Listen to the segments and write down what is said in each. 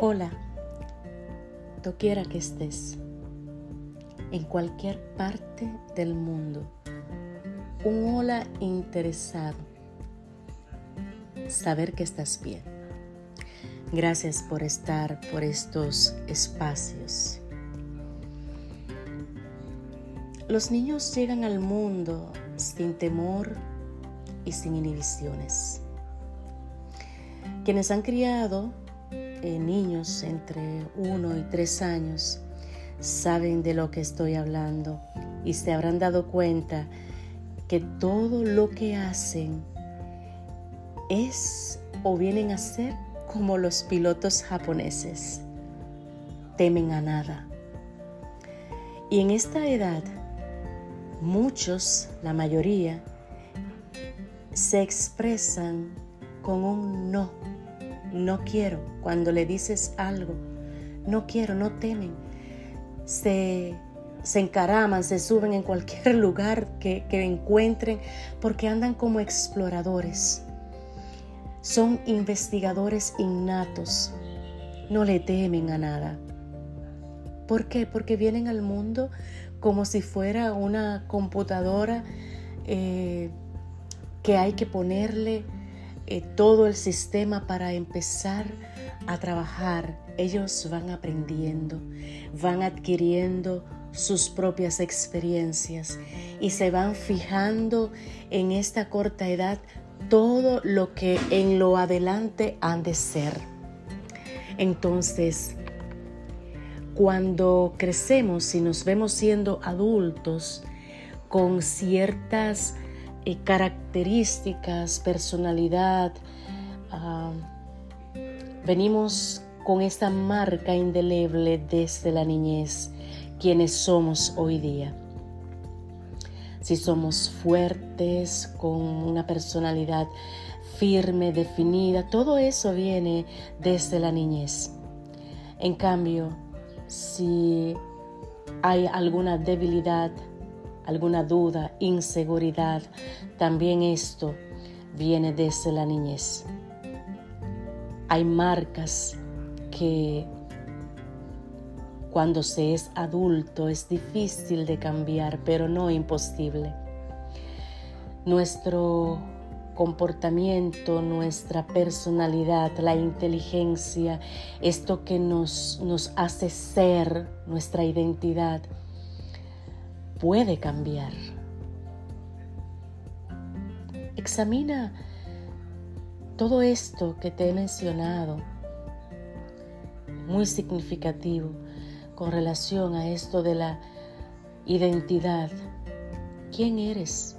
Hola, doquiera que estés, en cualquier parte del mundo, un hola interesado, saber que estás bien. Gracias por estar por estos espacios. Los niños llegan al mundo sin temor y sin inhibiciones. Quienes han criado eh, niños entre 1 y 3 años saben de lo que estoy hablando y se habrán dado cuenta que todo lo que hacen es o vienen a ser como los pilotos japoneses. Temen a nada. Y en esta edad, muchos, la mayoría, se expresan con un no no quiero. Cuando le dices algo, no quiero, no temen. Se, encaraman, se suben en cualquier lugar que, que encuentren porque andan como exploradores. Son investigadores innatos. No le temen a nada. ¿Por qué? Porque vienen al mundo como si fuera una computadora eh, que hay que ponerle eh, todo el sistema para empezar a trabajar. Ellos van aprendiendo, van adquiriendo sus propias experiencias y se van fijando en esta corta edad todo lo que en lo adelante han de ser. Entonces, cuando crecemos y nos vemos siendo adultos con ciertas características, personalidad. Ah, venimos con esta marca indeleble desde la niñez, quienes somos hoy día. Si somos fuertes, con una personalidad firme, definida, todo eso viene desde la niñez. En cambio, si hay alguna debilidad, alguna duda, inseguridad, también esto viene desde la niñez. Hay marcas que cuando se es adulto es difícil de cambiar, pero no imposible. Nuestro comportamiento, nuestra personalidad, la inteligencia, esto que nos, nos hace ser, nuestra identidad, puede cambiar. Examina todo esto que te he mencionado, muy significativo con relación a esto de la identidad. ¿Quién eres?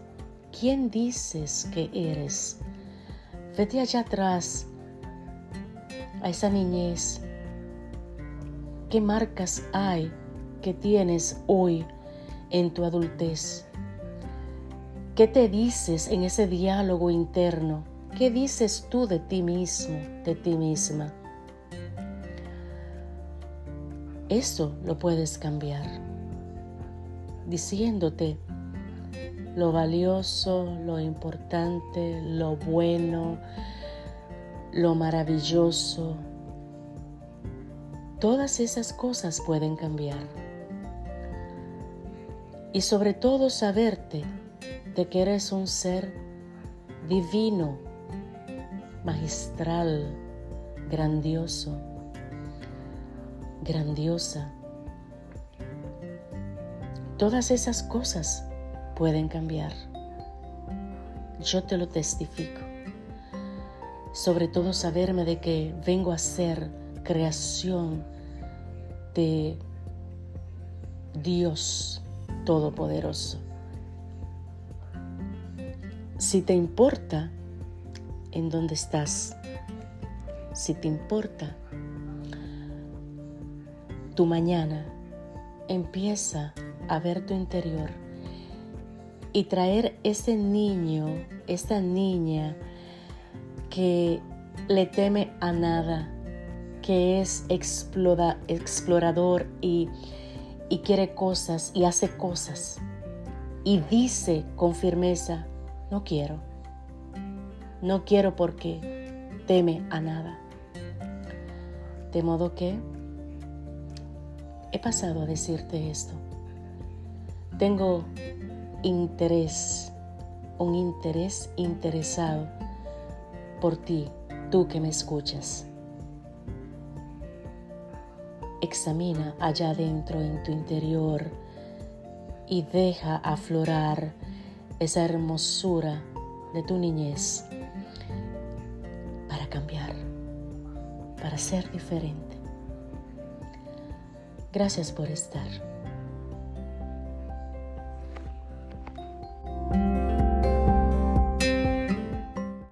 ¿Quién dices que eres? Vete allá atrás, a esa niñez. ¿Qué marcas hay que tienes hoy? En tu adultez? ¿Qué te dices en ese diálogo interno? ¿Qué dices tú de ti mismo, de ti misma? Eso lo puedes cambiar diciéndote lo valioso, lo importante, lo bueno, lo maravilloso. Todas esas cosas pueden cambiar y sobre todo saberte de que eres un ser divino, magistral, grandioso, grandiosa. Todas esas cosas pueden cambiar. Yo te lo testifico. Sobre todo saberme de que vengo a ser creación de Dios Todopoderoso. Si te importa en dónde estás, si te importa tu mañana, empieza a ver tu interior y traer ese niño, esa niña que le teme a nada, que es explorador y y quiere cosas y hace cosas y dice con firmeza, no quiero, no quiero porque teme a nada. De modo que he pasado a decirte esto. Tengo interés, un interés interesado por ti, tú que me escuchas. Examina allá adentro en tu interior y deja aflorar esa hermosura de tu niñez para cambiar, para ser diferente. Gracias por estar.